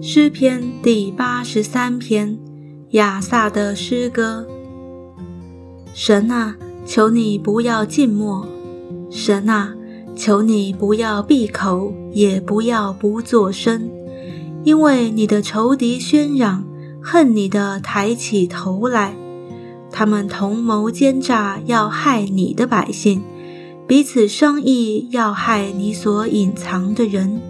诗篇第八十三篇，亚萨的诗歌。神啊，求你不要静默；神啊，求你不要闭口，也不要不作声，因为你的仇敌喧嚷，恨你的抬起头来，他们同谋奸诈，要害你的百姓，彼此商议，要害你所隐藏的人。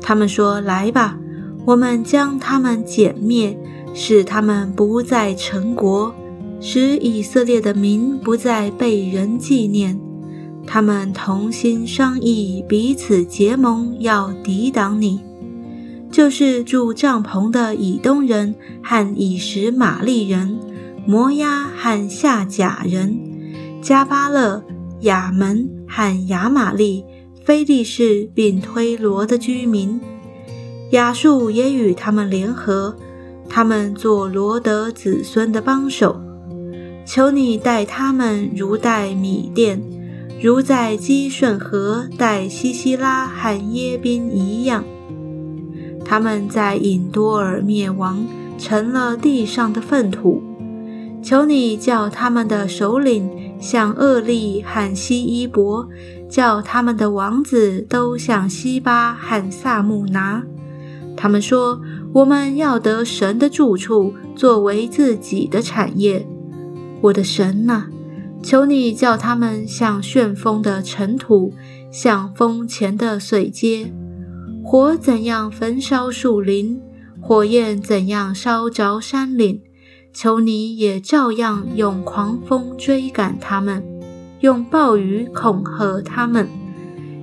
他们说：“来吧。”我们将他们歼灭，使他们不再成国，使以色列的民不再被人纪念。他们同心商议，彼此结盟，要抵挡你。就是住帐篷的以东人和以实玛利人、摩押和夏甲人、加巴勒、亚门和亚玛利、非利士并推罗的居民。亚述也与他们联合，他们做罗德子孙的帮手。求你待他们如待米甸，如在基顺河待西西拉和耶宾一样。他们在隐多尔灭亡，成了地上的粪土。求你叫他们的首领像厄利和西伊伯，叫他们的王子都像西巴和萨木拿。他们说：“我们要得神的住处，作为自己的产业。”我的神呐，求你叫他们像旋风的尘土，像风前的碎秸。火怎样焚烧树林，火焰怎样烧着山岭，求你也照样用狂风追赶他们，用暴雨恐吓他们。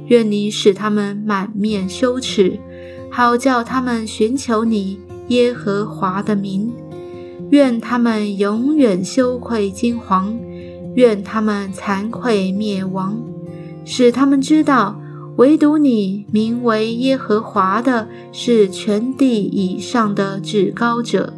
愿你使他们满面羞耻。好叫他们寻求你耶和华的名，愿他们永远羞愧惊惶，愿他们惭愧灭亡，使他们知道，唯独你名为耶和华的是全地以上的至高者。